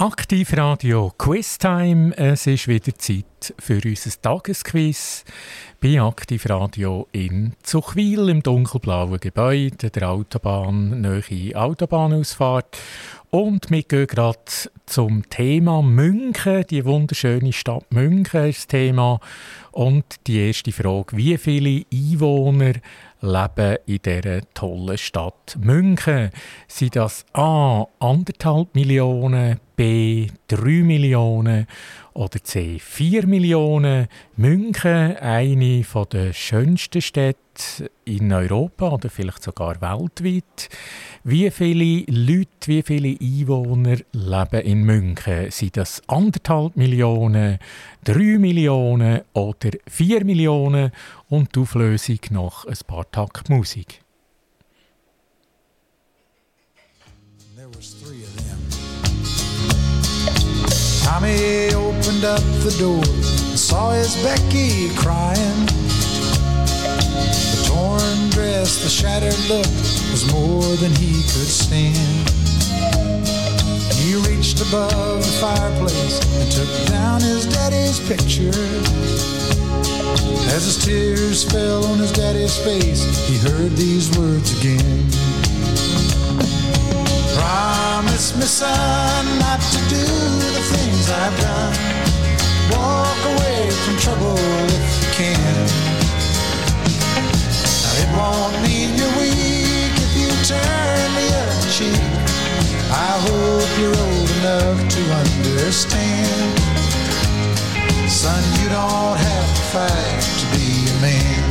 Aktiv Radio Quiz Time. Es ist wieder Zeit für unser Tagesquiz bei Aktiv Radio in Zuchwil im dunkelblauen Gebäude der Autobahn, nahe Autobahnausfahrt. Und wir gehen gerade zum Thema München. Die wunderschöne Stadt München ist das Thema. Und die erste Frage, wie viele Einwohner leben in dieser tollen Stadt München? Sind das A. anderthalb Millionen, B. drei Millionen oder C. vier Millionen? München, eine der schönsten Städte in Europa oder vielleicht sogar weltweit. Wie viele Leute, wie viele Einwohner leben in München? Sind das anderthalb Millionen, drei Millionen oder vier Millionen? Und die Auflösung nach ein paar Takt Musik. Tommy opened up the door and saw his Becky crying. The torn dress, the shattered look was more than he could stand. He reached above the fireplace and took down his daddy's picture. As his tears fell on his daddy's face, he heard these words again. Promise me, son, not to do the things I've done. Walk away from trouble if you can. Now it won't mean you're weak if you turn the other cheek. I hope you're old enough to understand. Son, you don't have to fight to be a man.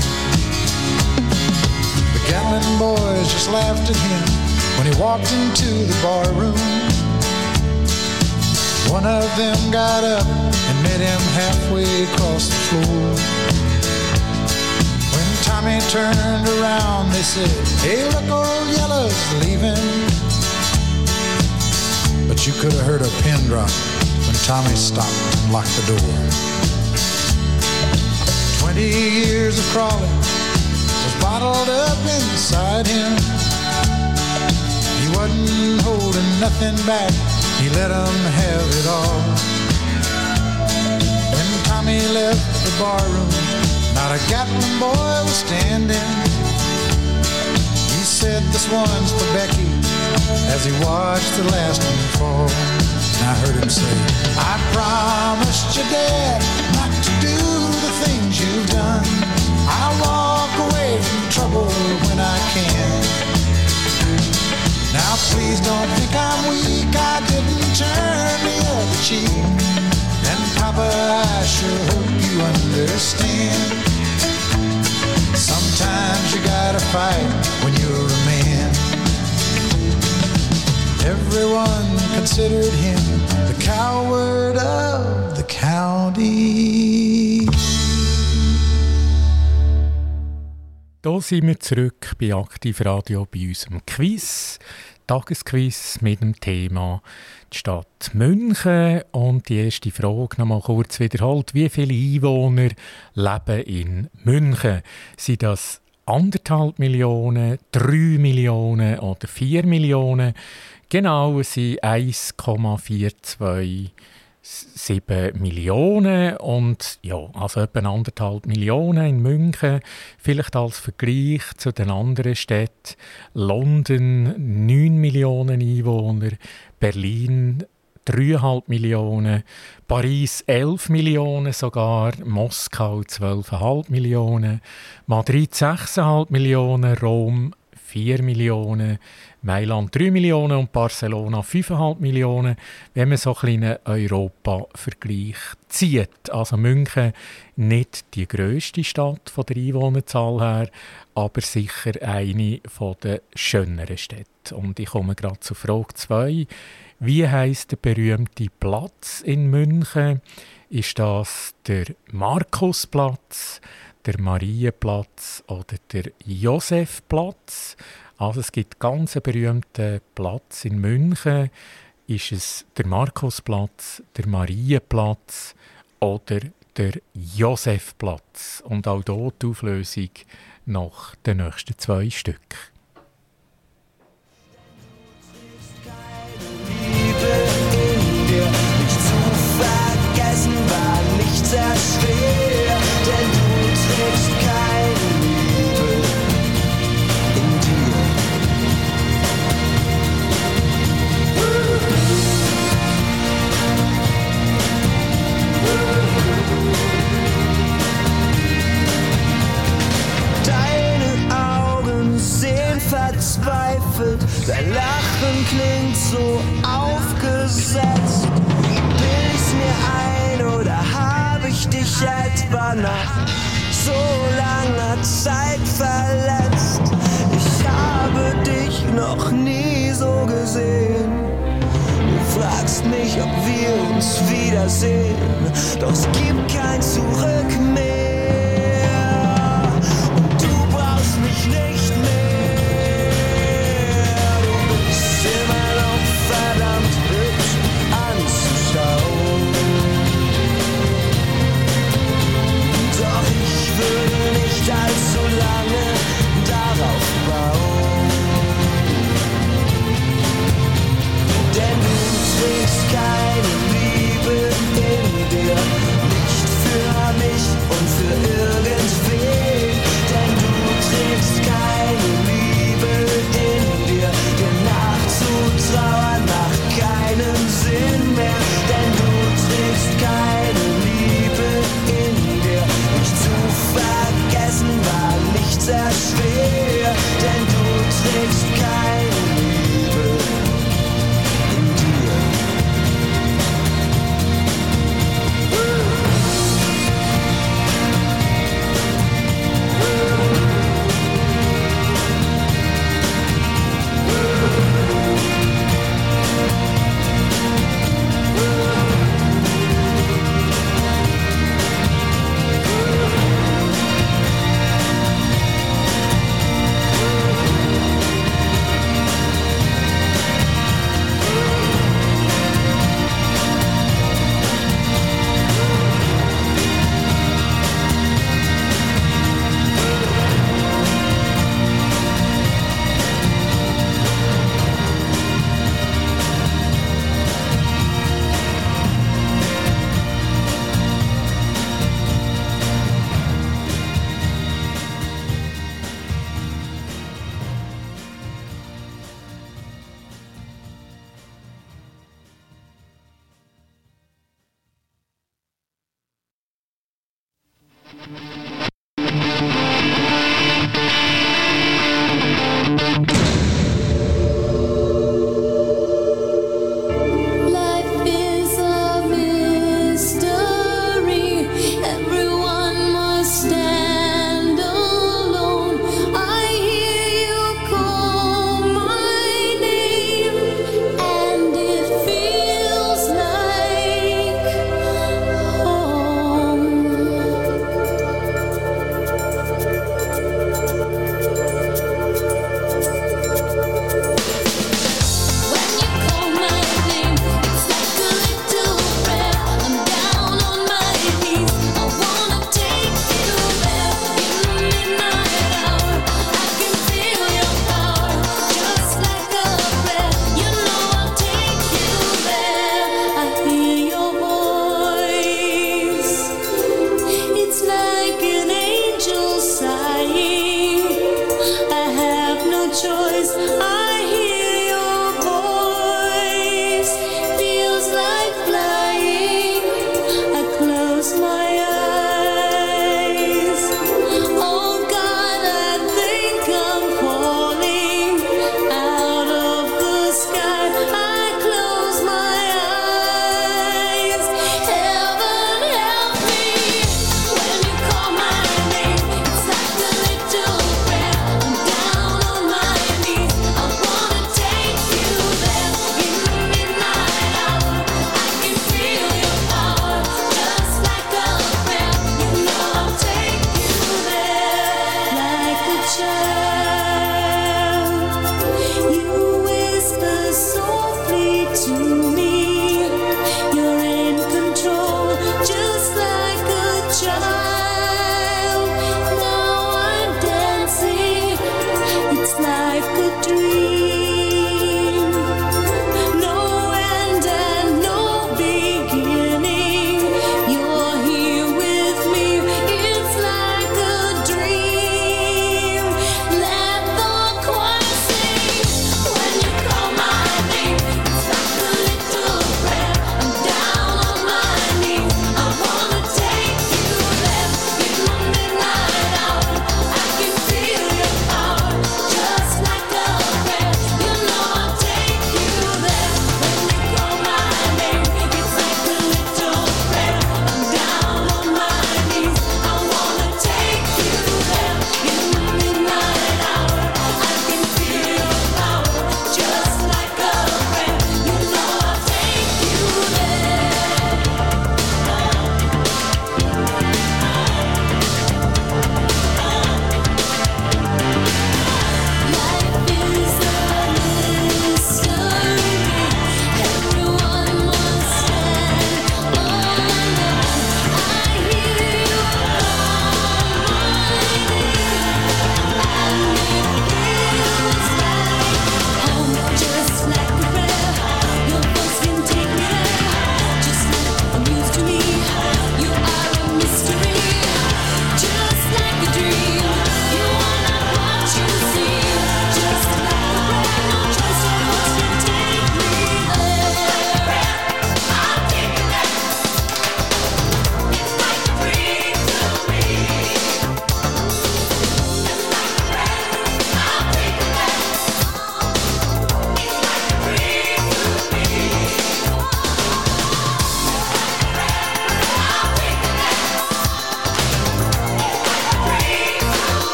The Gatlin boys just laughed at him when he walked into the bar room. One of them got up and met him halfway across the floor. When Tommy turned around, they said, Hey, look, old Yellow's leaving. But you could have heard a pin drop when Tommy stopped and locked the door. Twenty years of crawling was bottled up inside him. Wasn't holding nothing back, he let 'em have it all. When Tommy left the barroom, not a Gatlin boy was standing. He said, This one's for Becky, as he watched the last one fall. And I heard him say, I promised your dad not to do the things you've done. I'll walk away from trouble when I can. Now please don't think I'm weak, I didn't turn the other cheek. And Papa, I sure hope you understand. Sometimes you gotta fight when you're a man. Everyone considered him the coward of the county. Da sind wir zurück bei Aktiv Radio bei unserem Quiz. Tagesquiz mit dem Thema die Stadt München. Und die erste Frage noch mal kurz wiederholt. Wie viele Einwohner leben in München? Sind das anderthalb Millionen, drei Millionen oder vier Millionen? Genau, es sind 1,42 7 Millionen und ja, also etwa anderthalb Millionen in München. Vielleicht als Vergleich zu den anderen Städten. London 9 Millionen Einwohner, Berlin 3,5 Millionen, Paris 11 Millionen sogar, Moskau 12,5 Millionen, Madrid 6,5 Millionen, Rom 4 Millionen, Mailand 3 Millionen und Barcelona 5,5 Millionen, wenn man so einen Europa-Vergleich zieht. Also München nicht die grösste Stadt von der Einwohnerzahl her, aber sicher eine der schöneren Städte. Und ich komme gerade zu Frage 2. Wie heißt der berühmte Platz in München? Ist das der Markusplatz, der Marienplatz oder der Josefplatz? Also es gibt ganz einen berühmten Platz in München. Ist es der Markusplatz, der Marienplatz oder der Josefplatz? Und auch dort die Auflösung nach den nächsten zwei Stück.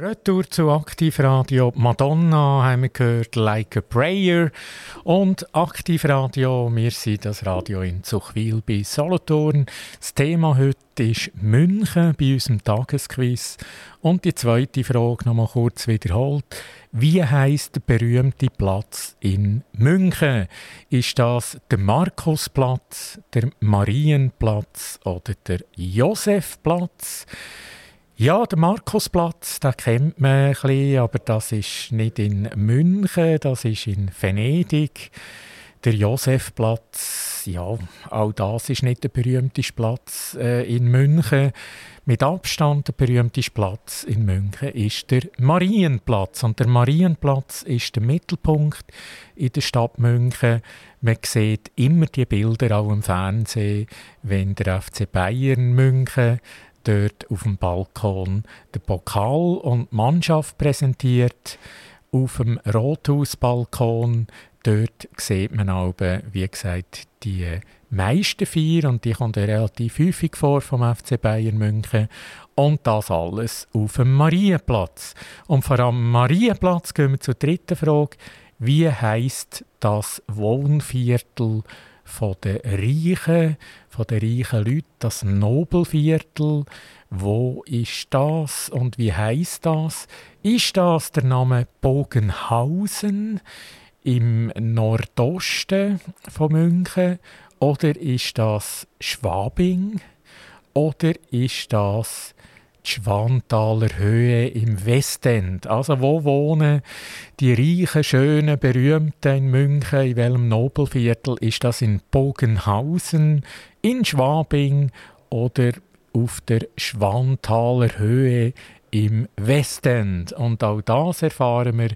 Retour zu Aktivradio. Madonna haben wir gehört, Like a Prayer. Und Aktivradio, wir sind das Radio in Zuchwil bei Solothurn. Das Thema heute ist München bei unserem Tagesquiz. Und die zweite Frage noch mal kurz wiederholt. Wie heißt der berühmte Platz in München? Ist das der Markusplatz, der Marienplatz oder der Josefplatz? Ja, der Markusplatz, den kennt man ein bisschen, aber das ist nicht in München, das ist in Venedig. Der Josefplatz, ja, auch das ist nicht der berühmteste Platz äh, in München. Mit Abstand der berühmteste Platz in München ist der Marienplatz. Und der Marienplatz ist der Mittelpunkt in der Stadt München. Man sieht immer die Bilder auch im Fernsehen, wenn der FC Bayern München dort auf dem Balkon den Pokal und die Mannschaft präsentiert. Auf dem Rothausbalkon dort sieht man auch, wie gesagt, die meisten vier und die kommen relativ häufig vor vom FC Bayern München und das alles auf dem Marienplatz. Und vor allem Marienplatz gehen wir zur dritten Frage. Wie heißt das Wohnviertel von den Reichen, den reichen Leuten, das Nobelviertel. Wo ist das und wie heißt das? Ist das der Name Bogenhausen im Nordosten von München oder ist das Schwabing oder ist das die Schwanthaler Höhe im Westend. Also wo wohnen die reichen, schönen, berühmten in München? In welchem Nobelviertel? Ist das in Bogenhausen, in Schwabing oder auf der Schwanthaler Höhe im Westend? Und auch das erfahren wir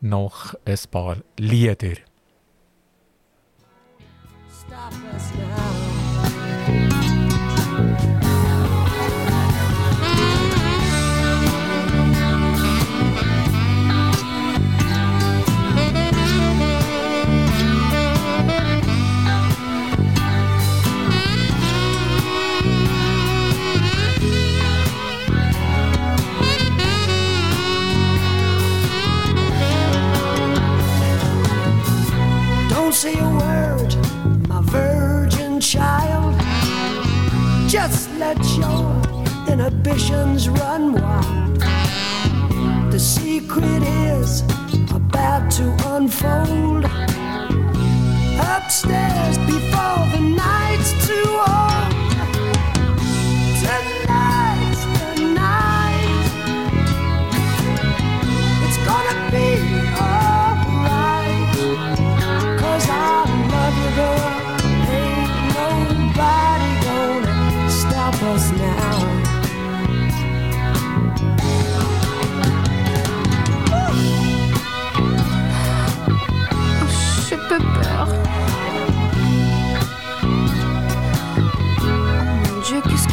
noch ein paar Lieder. Stop us now. Let your inhibitions run wild. The secret is about to unfold. Upstairs before the night's too old.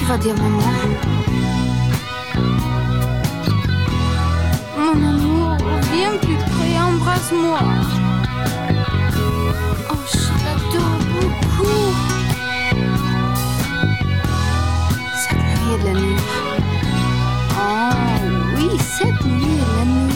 vas dire, maman Mon amour, viens plus près, embrasse-moi. Oh, je l'adore beaucoup. Ça de la nuit. Oh, oui, cette nuit est la nuit.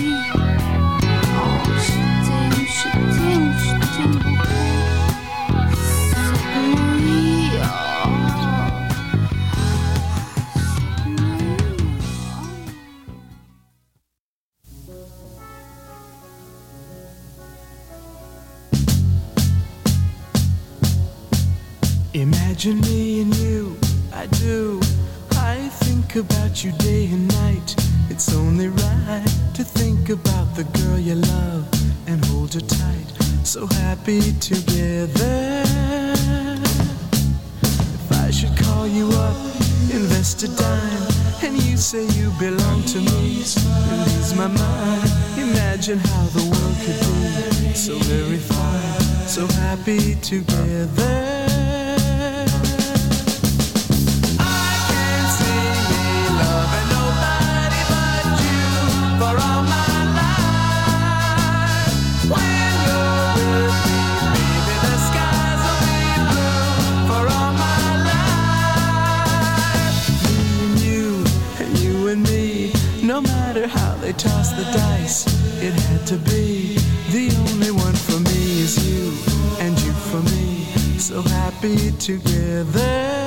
Happy together.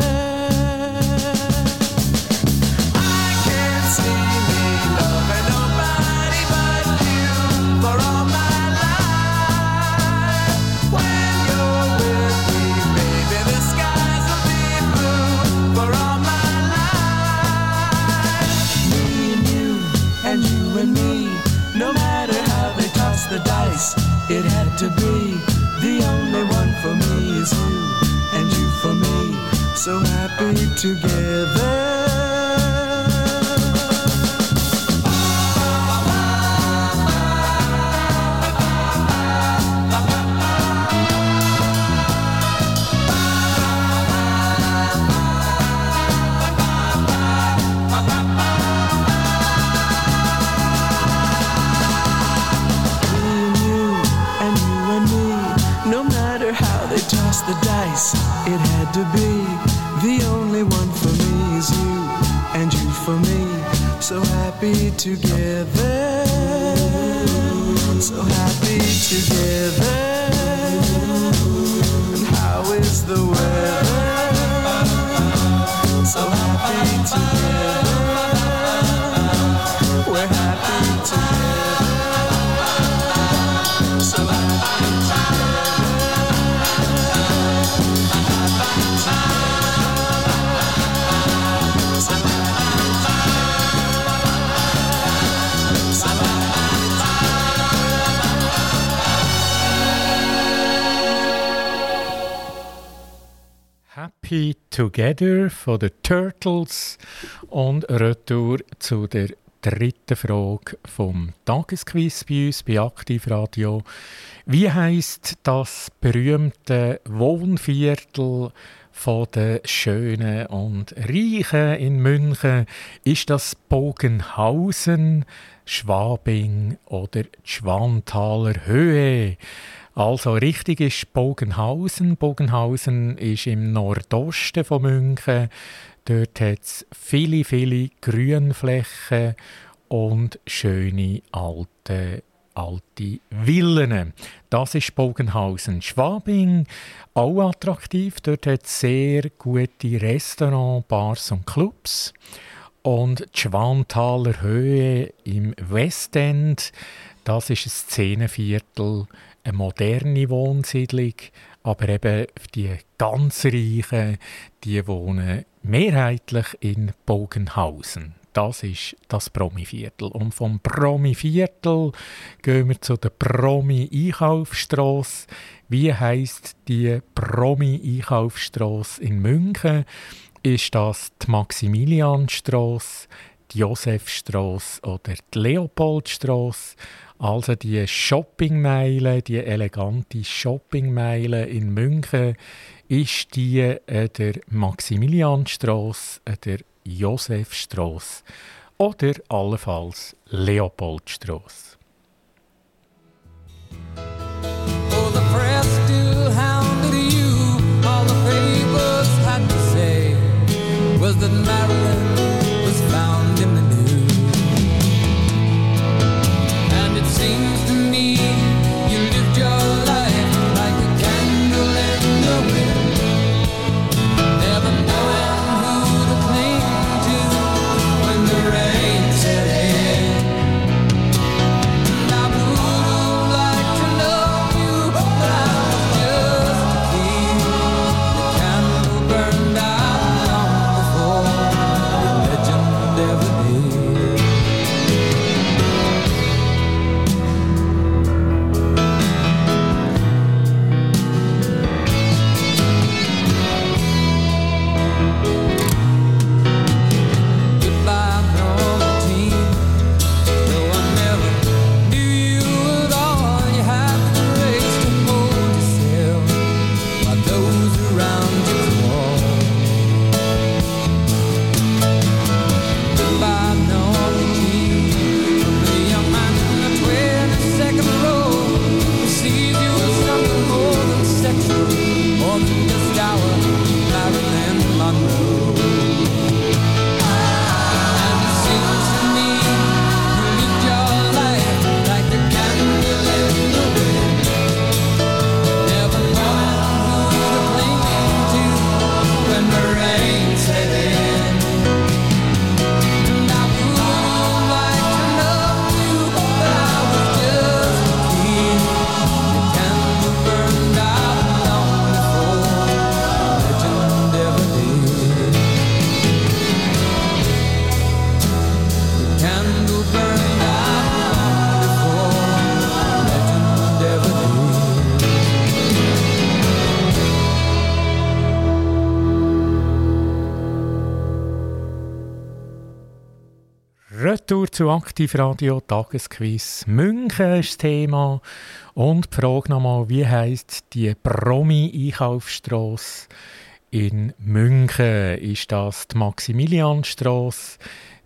It had to be. The only one for me is you, So happy together. Together, Happy Together von den Turtles und Retour zu der dritten Frage vom Tagesquiz bei uns bei Aktivradio. Wie heißt das berühmte Wohnviertel von den Schönen und Reichen in München? Ist das Bogenhausen, Schwabing oder Schwanthaler Höhe? Also richtig ist Bogenhausen. Bogenhausen ist im Nordosten von München. Dort hat es viele, viele Grünflächen und schöne alte, alte Villen. Das ist Bogenhausen. Schwabing, auch attraktiv. Dort hat es sehr gute Restaurants, Bars und Clubs. Und die Schwanthaler Höhe im Westend, das ist ein Szenenviertel eine moderne Wohnsiedlung, aber eben die ganz Reichen, die wohnen mehrheitlich in Bogenhausen. Das ist das Promiviertel. Und vom Promiviertel gehen wir zu der Promi-Einkaufsstrasse. Wie heißt die Promi-Einkaufsstrasse in München? Ist das die Maximilianstrasse, die Josefstrasse oder die Leopoldstrasse? Also die Shoppingmeile, die elegante Shoppingmeile in München, ist die äh, der Maximilianstrasse, äh, der Josefstrasse oder allenfalls Leopoldstrasse. Retour zu Aktivradio Tagesquiz. München ist das Thema. Und die Frage nochmal, wie heisst die Promi-Einkaufsstrasse in München? Ist das die Maximilianstrasse,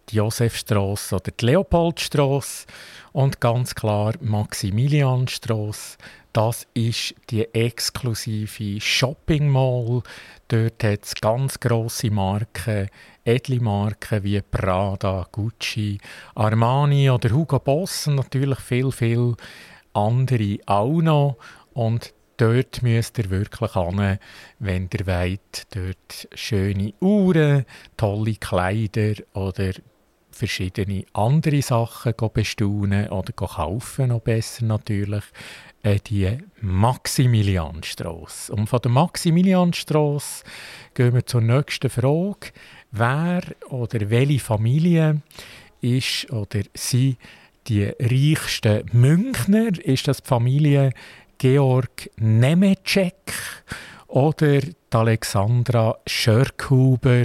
die Josefstrasse oder die Leopoldstrasse? Und ganz klar, Maximilianstrasse, das ist die exklusive Shopping Mall. Dort hat es ganz grosse Marken, edle Marken wie Prada, Gucci, Armani oder Hugo Boss und natürlich viel, viel andere auch noch. Und dort müsst ihr wirklich hin, wenn ihr wollt. Dort schöne Uhren, tolle Kleider oder verschiedene andere Sachen bestaunen oder kaufen, noch besser natürlich, äh, die Maximilianstrasse. Und von der Maximilianstrasse gehen wir zur nächsten Frage. Wer oder welche Familie ist oder sie die reichsten Münchner? Ist das die Familie Georg Nemetschek oder die Alexandra Schörkhuber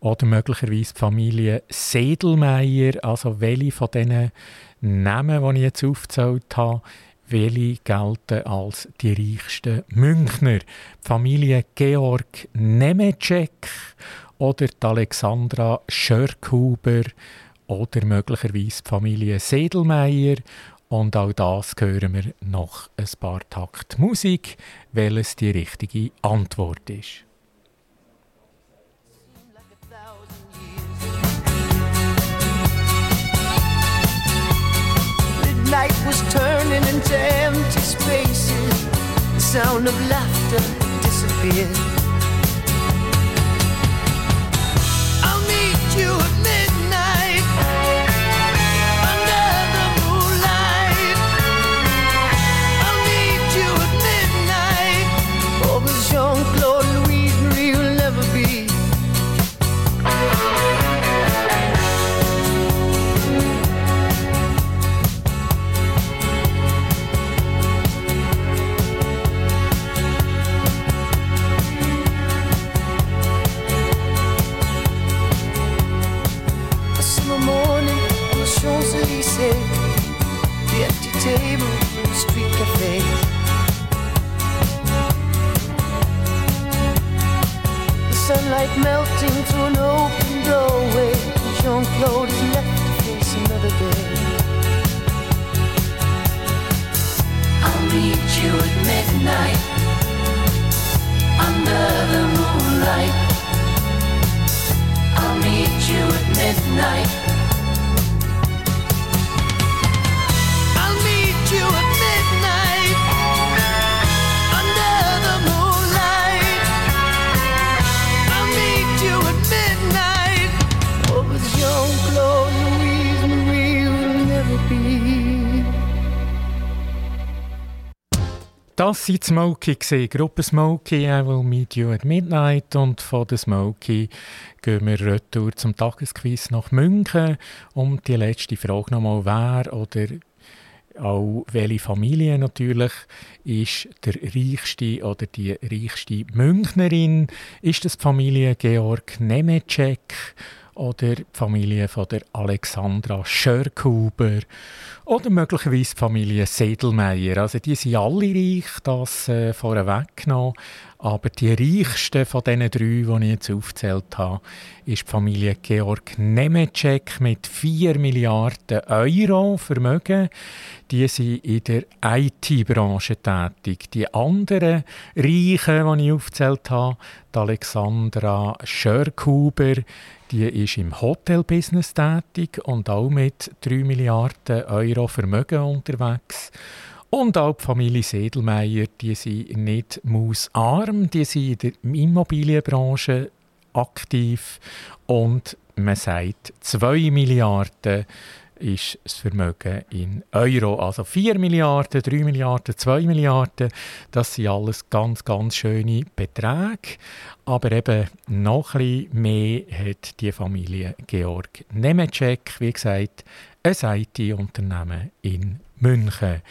oder möglicherweise die Familie Sedelmeier? Also welche von diesen Namen, die ich jetzt aufgezählt habe, welche gelten als die reichsten Münchner? Die Familie Georg Nemetschek oder die Alexandra Schörkhuber oder möglicherweise die Familie Sedelmeier. Und auch das hören wir noch ein paar Takt Musik, welches die richtige Antwort ist. Midnight was turning into empty spaces. The sound of laughter disappeared. I'll meet you table, street cafe. The sunlight melting through an open doorway. Jean Claude is left to face another day. I'll meet you at midnight under the moonlight. I'll meet you at midnight. Das die Smokey, gewesen. Gruppe Smokey, I will meet you at midnight. Und von der Smokey gehen wir retour zum Tagesquiz nach München. Um die letzte Frage nochmal, wer oder auch welche Familie natürlich ist der reichste oder die reichste Münchnerin? Ist das die Familie Georg Nemetschek oder die Familie von der Alexandra Schörkhuber oder möglicherweise die Familie Sedelmeier. Also die sind alle reich, das äh, vorweg genommen. Aber die reichste von diesen drei, die ich jetzt aufgezählt habe, ist die Familie Georg Nemetschek mit 4 Milliarden Euro Vermögen. Die sind in der IT-Branche tätig. Die anderen Reichen, die ich aufgezählt habe, die Alexandra Schörkhuber, die ist im Hotelbusiness tätig und auch mit 3 Milliarden Euro Vermögen unterwegs. Und auch die Familie Sedelmeier, die sind nicht mausarm, die sind in der Immobilienbranche aktiv und man sagt 2 Milliarden ist das Vermögen in Euro. Also 4 Milliarden, 3 Milliarden, 2 Milliarden, das sind alles ganz, ganz schöne Beträge. Aber eben noch ein bisschen mehr hat die Familie Georg Nemetschek, wie gesagt, ein IT-Unternehmen in München.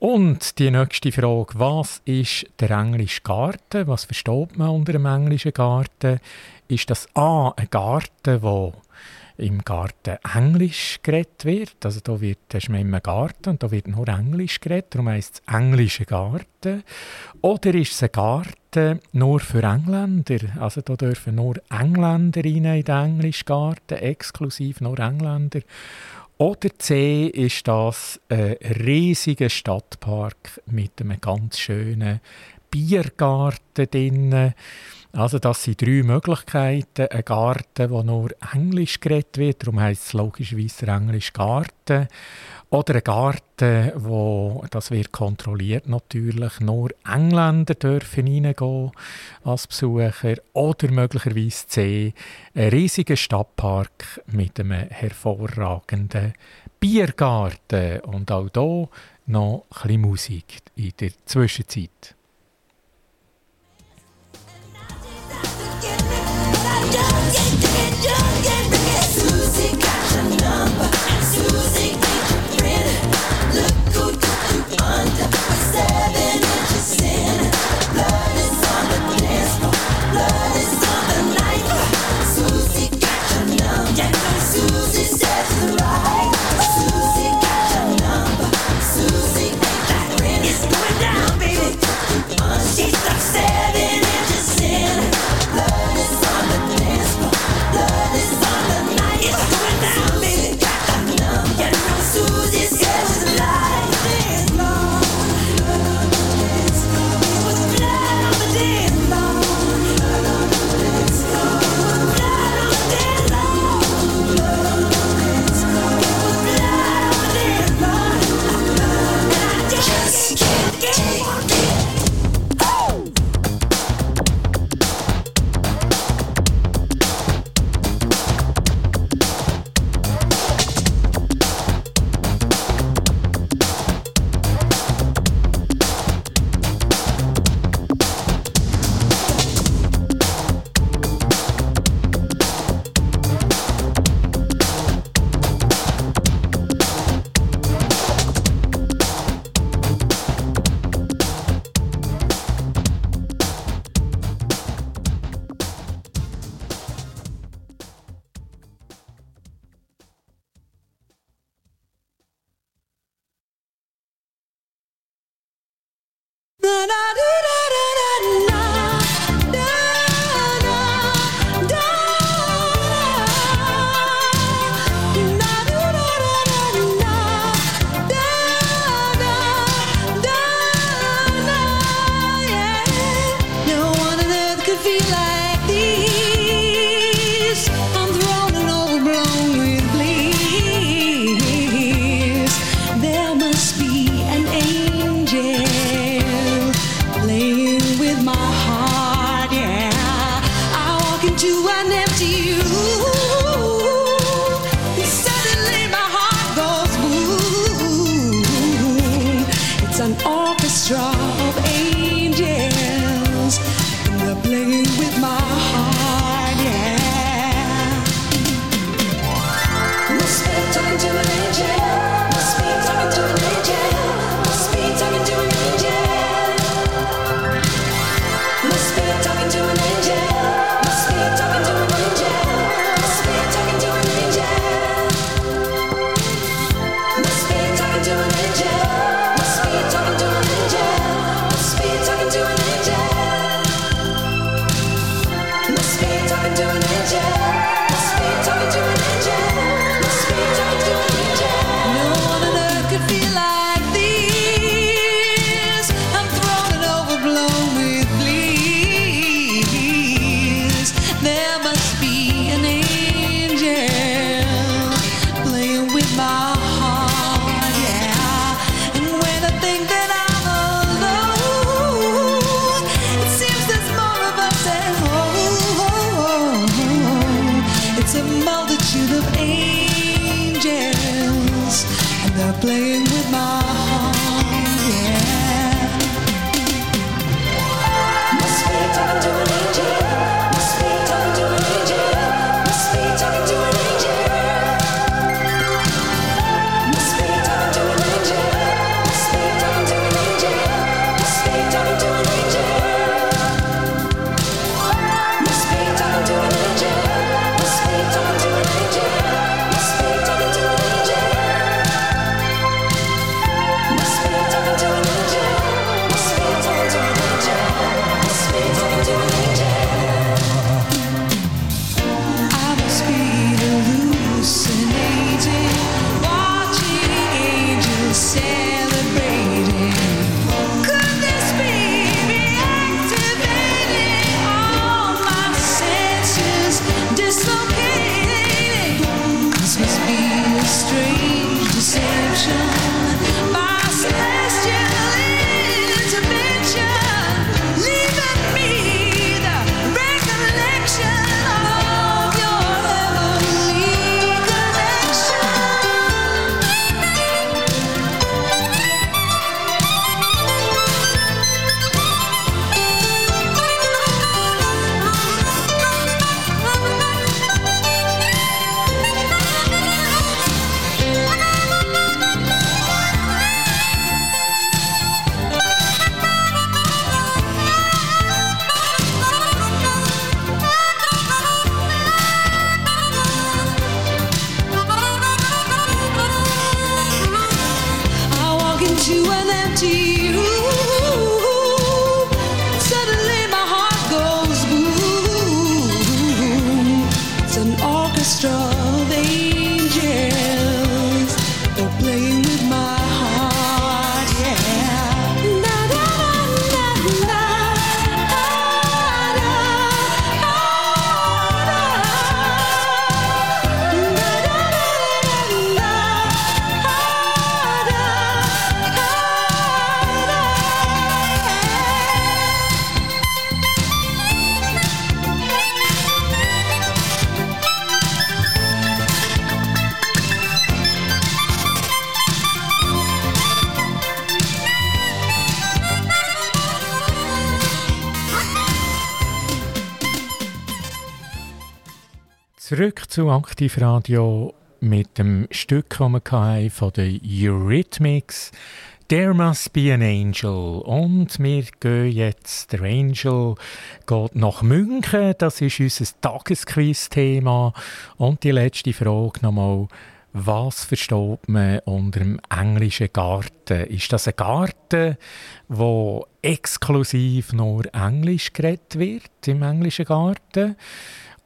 Und die nächste Frage, was ist der englische Garten? Was versteht man unter dem englischen Garten? Ist das A, ein Garten, der im Garten Englisch geredet wird. Also da wird, da ist man im Garten und da wird nur Englisch geredet, darum heisst es Englischer Garten». Oder ist es ein Garten nur für Engländer? Also da dürfen nur Engländer rein in den Englischen Garten, exklusiv nur Engländer. Oder C ist das ein riesiger Stadtpark mit einem ganz schönen Biergarten drinnen. Also das sind drei Möglichkeiten. Ein Garten, wo nur Englisch geredet wird, darum heisst es logischerweise Englisch Garten. Oder ein Garten, wo, das wird kontrolliert natürlich, nur Engländer dürfen hineingehen als Besucher. Oder möglicherweise C, ein riesiger Stadtpark mit einem hervorragenden Biergarten. Und auch hier noch ein bisschen Musik in der Zwischenzeit. just, yeah, yeah, yeah, just feel like into an empty room. Zurück zu Aktivradio mit dem Stück, das wir hatten von den Eurythmics. There must be an angel. Und wir gehen jetzt, der Angel geht nach München. Das ist unser Tagesquiz-Thema. Und die letzte Frage nochmal. Was versteht man unter dem englischen Garten? Ist das ein Garten, wo exklusiv nur Englisch geredet wird im englischen Garten?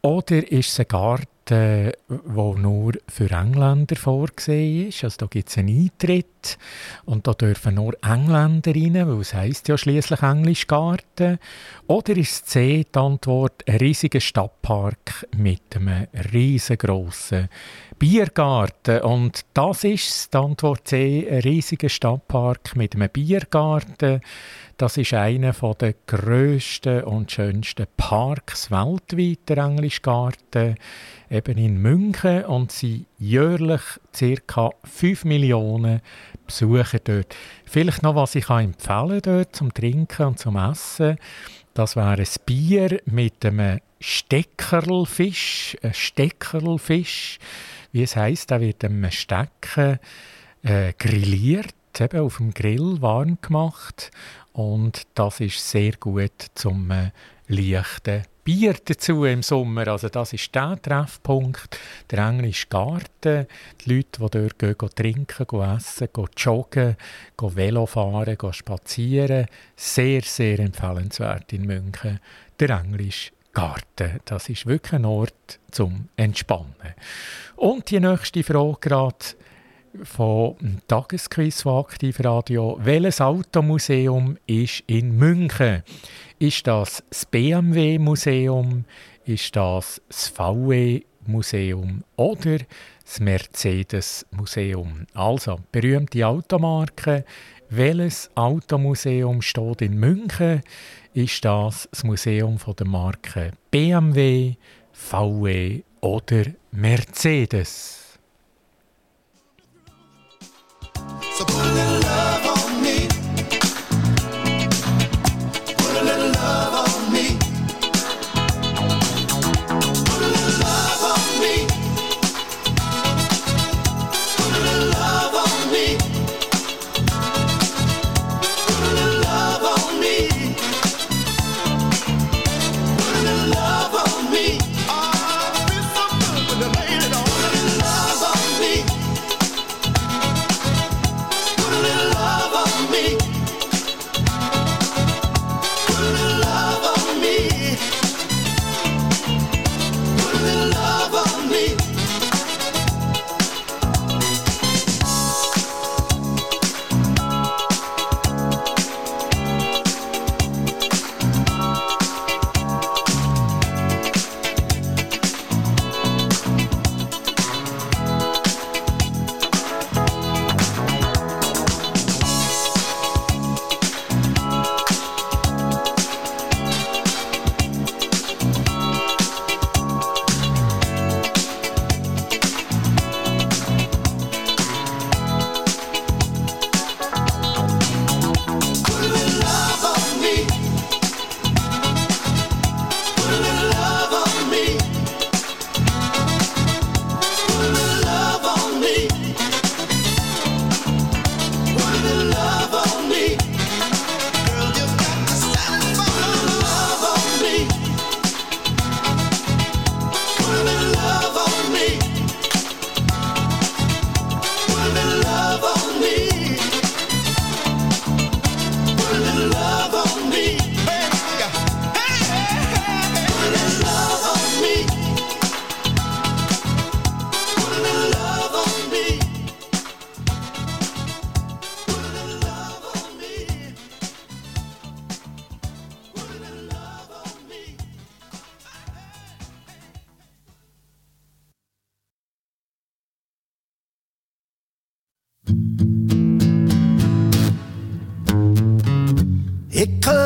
Oder ist es ein Garten, der nur für Engländer vorgesehen ist? Also da gibt es einen Eintritt und da dürfen nur Engländer rein, weil es heisst ja schließlich Englischgarten. Oder ist C die Antwort ein riesiger Stadtpark mit einem riesengroßen Biergarten? Und das ist die Antwort C, ein riesiger Stadtpark mit einem Biergarten. Das ist einer der grössten und schönsten Parks weltweit, der Englischgarten, eben in München. Und sie jährlich ca. 5 Millionen Besucher dort. Vielleicht noch, was ich empfehlen dort zum Trinken und zum Essen. Das wäre ein Bier mit einem Steckerlfisch. Ein Steckerlfisch, wie es heisst, der wird einem Stecken äh, grilliert, eben auf dem Grill warm gemacht und das ist sehr gut zum äh, leichten Bier dazu im Sommer. Also das ist der Treffpunkt, der englische Garten. Die Leute, die dort gehen, gehen trinken, gehen essen, gehen joggen, gehen Velo fahren, gehen spazieren. Sehr, sehr empfehlenswert in München. Der englische Garten. Das ist wirklich ein Ort zum Entspannen. Und die nächste Frage gerade vom Tagesquiz von Aktivradio. Welches Automuseum ist in München? Ist das das BMW-Museum? Ist das das VW-Museum oder das Mercedes-Museum? Also, berühmte Automarke. Welches Automuseum steht in München? Ist das das Museum von der Marke BMW, VW oder Mercedes? So put a little love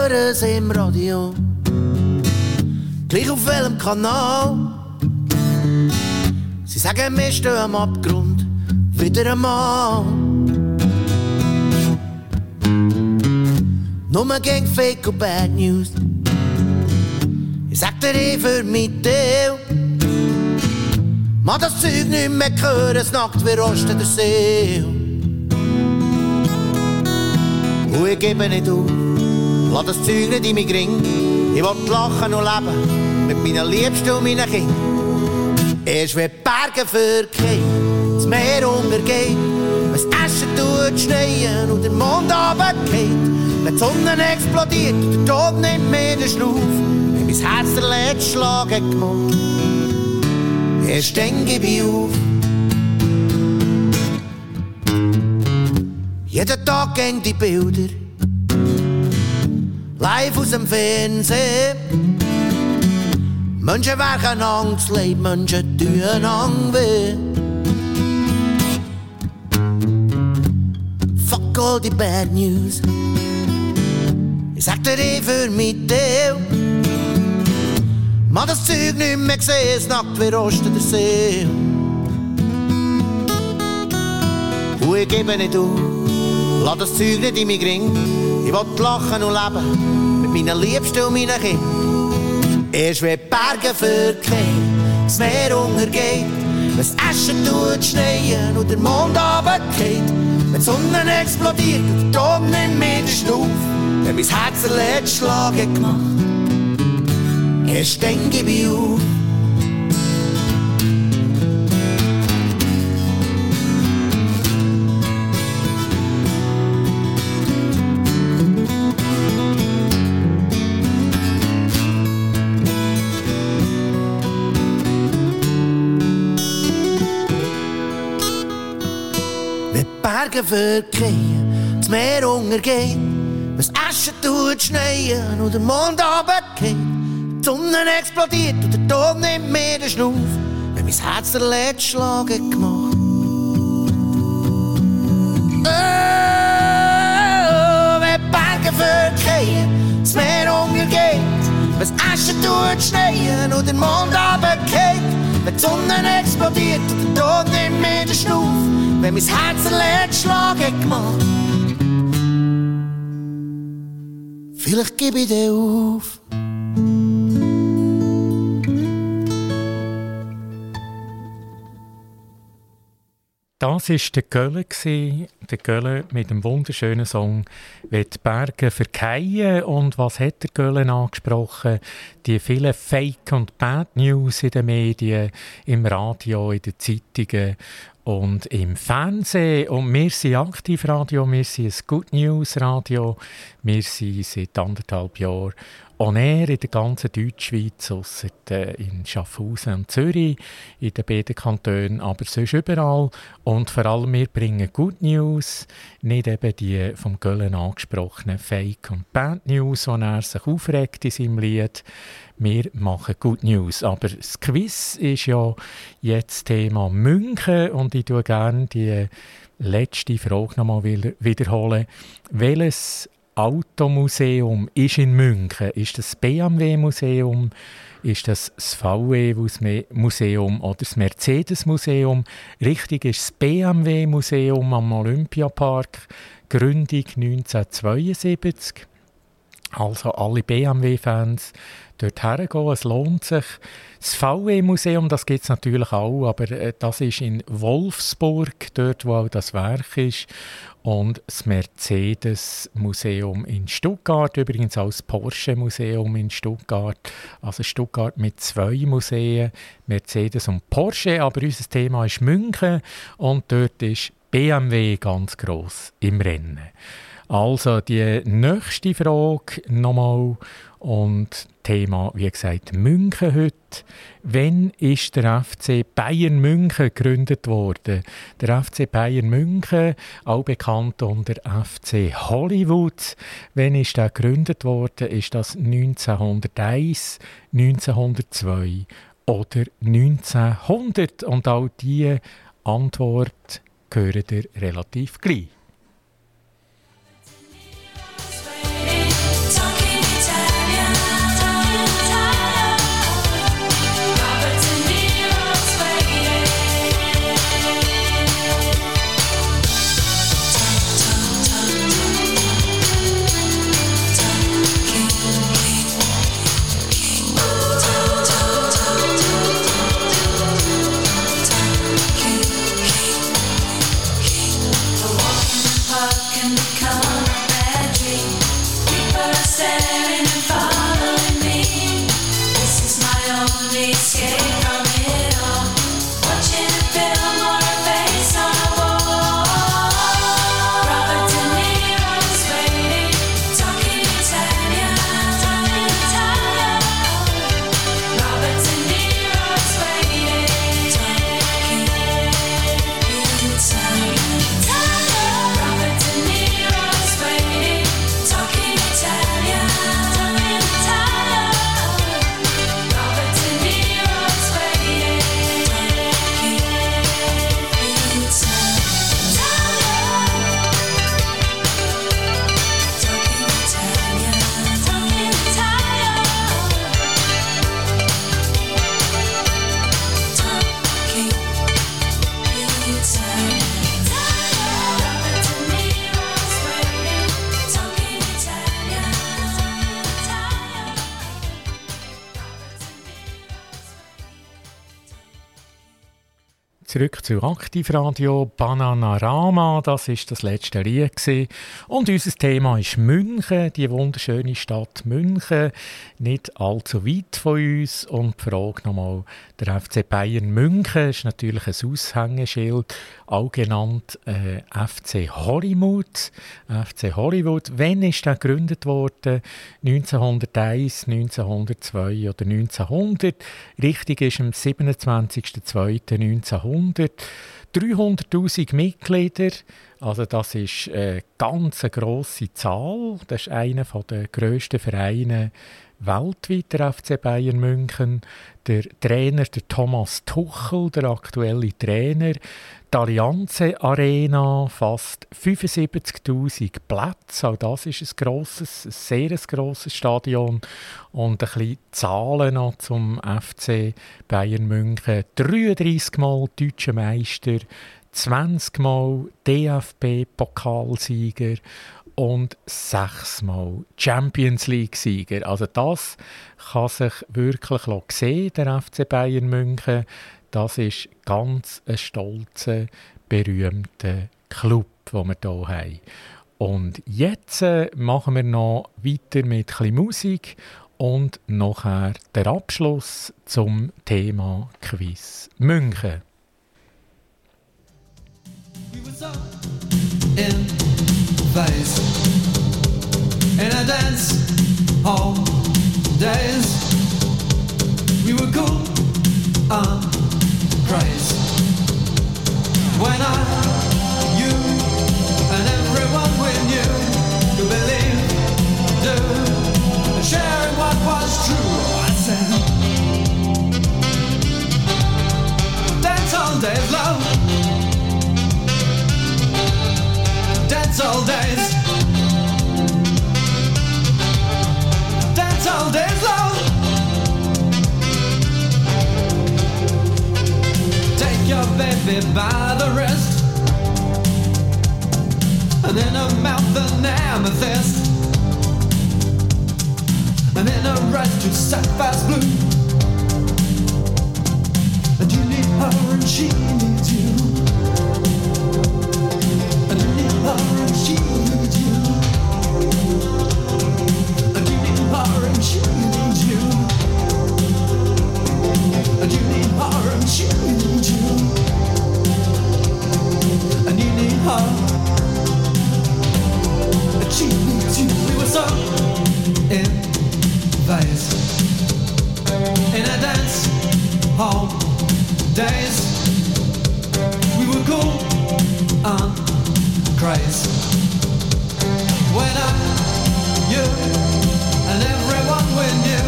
Ich höre sie im Radio, gleich auf welchem Kanal. Sie sagen, wir stehen am Abgrund, wieder einmal. Nur gegen Fake und Bad News. Ich sag dir, ich für mich Teil. Man das Zeug nicht mehr hören, es nackt wie Rost der See. Und ich gebe nicht auf, lass das Zeug nicht in mich ring. Ich will lachen und leben, mit meinen Liebsten und meinen Kindern. Erst wenn Berge verkehren, das Meer untergeht, wenn es Asche tut schneien und der Mond runtergeht, wenn die Sonne explodiert und der Tod nimmt mir den Schnuff, wenn mein Herz den letzten Schlag hat gemacht, erst dann gebe ich auf. Jeden Tag gehen die Bilder live aus dem Fernsehen. Menschen werken Angst, Leid, Menschen tun weh. Fuck all die Bad News. Ich sag dir für mich Teil. Man das Zeug nicht mehr gesehen, es nackt wie Rost der See. Und ich gebe nicht auf, lass das Zeug nicht in. Ich will lachen und leben, mit meinen Liebsten und meinen Kindern. Erst wenn die Berge verkehren, das Meer untergeht, wenn es Asche tut schneien und der Mond runtergeht, wenn die Sonne explodiert und der Tod nimmt mir den Schnuff, wenn mein Herz den letzten Schlag hat gemacht, erst dann gebe ich auf. Berge verkehren, das Meer untergeht, es Asche tut schneien und der Mond runtergeht, die Sonne explodiert und der Tod nimmt mir den Schnuff, wenn mein Herz den letzten Schlag hat gemacht. Oh, wenn Berge verkehren, das Meer untergeht, es Asche tut schneien und der Mond runtergeht, wenn die Sonne explodiert und der Tod nimmt mir den Schnuff, wenn mein Herz letzten Schlag hat gemacht. Vielleicht gebe ich dir auf. Das war der Gölle, gsi, der Gölle mit dem wunderschönen Song «Wenn die Berge verkehren». Und was hat der Gölle angesprochen? Die vielen Fake- und Bad News in den Medien, im Radio, in den Zeitungen und im Fernsehen. Und wir sind Aktivradio, wir sind ein Good News Radio. Wir sind seit anderthalb Jahren on air in der ganzen Deutschschweiz, ausser äh, in Schaffhausen und Zürich, in den beiden Kantonen, aber sonst überall. Und vor allem, wir bringen Good News, nicht eben die vom Göllen angesprochenen Fake- und Bad News, wo er sich aufregt in seinem Lied. Wir machen Good News. Aber das Quiz ist ja jetzt Thema München und ich tue gerne die letzte Frage nochmal wiederholen. Welches Automuseum ist in München? Ist das BMW-Museum? Ist das das VW-Museum oder das Mercedes-Museum? Richtig ist das BMW-Museum am Olympiapark, Gründung 1972. Also alle BMW-Fans dort hergehen, es lohnt sich. Das VW-Museum, das gibt es natürlich auch, aber äh, das ist in Wolfsburg, dort wo auch das Werk ist. Und das Mercedes-Museum in Stuttgart, übrigens auch das Porsche-Museum in Stuttgart. Also Stuttgart mit zwei Museen, Mercedes und Porsche. Aber unser Thema ist München und dort ist BMW ganz groß im Rennen. Also die nächste Frage nochmal und Thema, wie gesagt, München heute. Wann ist der FC Bayern München gegründet worden? Der FC Bayern München, auch bekannt unter FC Hollywood. Wann ist der gegründet worden? Ist das 1901, 1902 oder 1900? Und auch diese Antwort gehört ihr relativ gleich. Zurück zu Aktivradio Bananarama, das ist das letzte Lied und unser Thema ist München, die wunderschöne Stadt München, nicht allzu weit von uns und die Frage nochmal, der FC Bayern München ist natürlich ein Aushängeschild, auch genannt äh, FC Hollywood. FC Hollywood, wann ist der gegründet worden? 1901, 1902 oder 1900? Richtig ist am 27.02.1900. 300'000 Mitglieder, also das ist eine ganz grosse Zahl. Das ist einer der grössten Vereine weltweit, der FC Bayern München. Der Trainer, der Thomas Tuchel, der aktuelle Trainer. Die Allianz Arena, fast 75'000 Plätze. Auch das ist ein grosses, ein sehr grosses Stadion. Und ein bisschen Zahlen noch zum FC Bayern München. 33 Mal deutscher Meister, 20 Mal DFB-Pokalsieger und sechsmal Champions League-Sieger. Also das kann sich wirklich sehen, der FC Bayern München. Das ist ganz ein stolzer, berühmter Club, den wir hier haben. Und jetzt äh, machen wir noch weiter mit etwas Musik und nachher der Abschluss zum Thema Quiz München. in face in a dance hall days. We were cool and crazy when I, you, and everyone we knew could believe, do, and sharing what was true. I said, dance all day long. Dance all days. Baby by the wrist. And in her mouth an amethyst. And in her eyes two sapphires blue. And you need her and she needs you. Days we were cool and crazy when I, you, and everyone we knew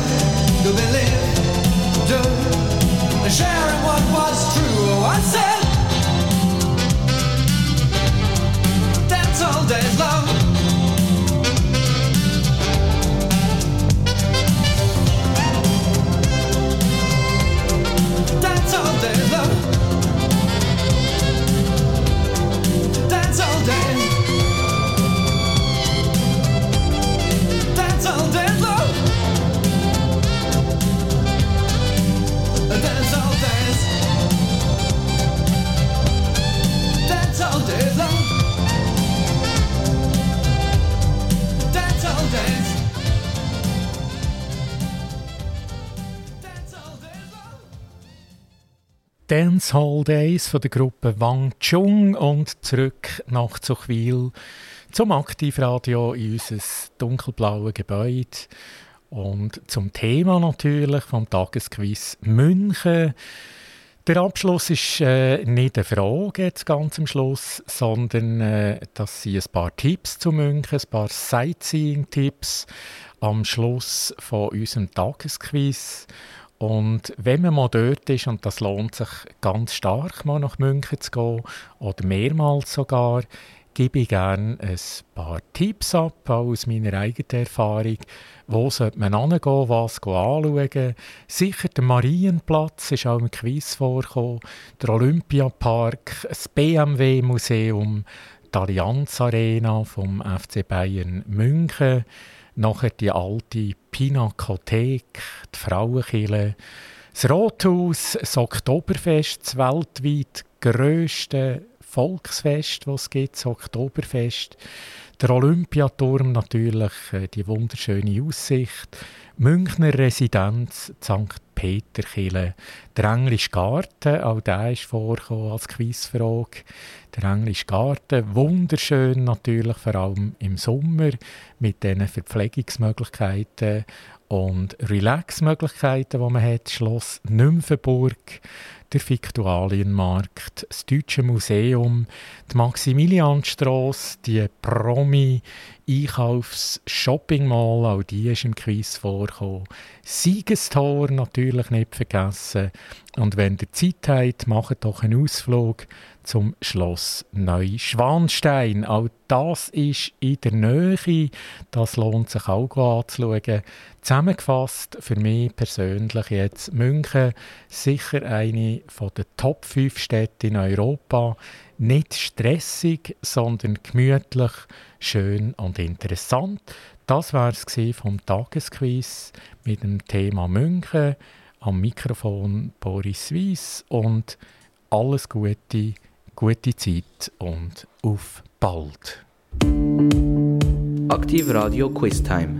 could believe, do, and sharing Dancehall Days von der Gruppe Wang Chung und zurück nach Zuchwil zum Aktivradio in unser dunkelblaue Gebäude und zum Thema natürlich vom Tagesquiz München. Der Abschluss ist äh, nicht eine Frage jetzt ganz am Schluss, sondern äh, das sind ein paar Tipps zu München, ein paar Sightseeing-Tipps am Schluss von unserem Tagesquiz. Und wenn man mal dort ist, und das lohnt sich ganz stark, mal nach München zu gehen, oder mehrmals sogar, gebe ich gerne ein paar Tipps ab, auch aus meiner eigenen Erfahrung. Wo sollte man hingehen, was anschauen? Sicher der Marienplatz ist auch im Quiz vorgekommen, der Olympiapark, das BMW-Museum, die Allianz Arena vom FC Bayern München, nachher die alte Pinakothek, die Frauenkirche, das Rothaus, das Oktoberfest, das weltweit grössten Volksfest, das es gibt, das Oktoberfest. Der Olympiaturm natürlich, äh, die wunderschöne Aussicht. Münchner Residenz, St. Peterkille. Der englische Garten, auch der ist vorgekommen als Quizfrage. Der englische Garten, wunderschön natürlich, vor allem im Sommer, mit diesen Verpflegungsmöglichkeiten und Relaxmöglichkeiten, die man hat. Schloss Nymphenburg, der Viktualienmarkt, das Deutsche Museum, die Maximilianstrasse, die Promi Einkaufs Shopping Mall, auch die ist im Quiz vorgekommen. Siegestor natürlich nicht vergessen. Und wenn ihr Zeit habt, macht doch einen Ausflug zum Schloss Neuschwanstein. Auch das ist in der Nähe. Das lohnt sich auch anzuschauen. Zusammengefasst, für mich persönlich jetzt München sicher eine der Top 5 Städte in Europa. Nicht stressig, sondern gemütlich, schön und interessant. Das war es vom Tagesquiz mit dem Thema München. Am Mikrofon Boris Weiss und alles Gute, gute Zeit und auf bald. Aktiv Radio Quiz Time.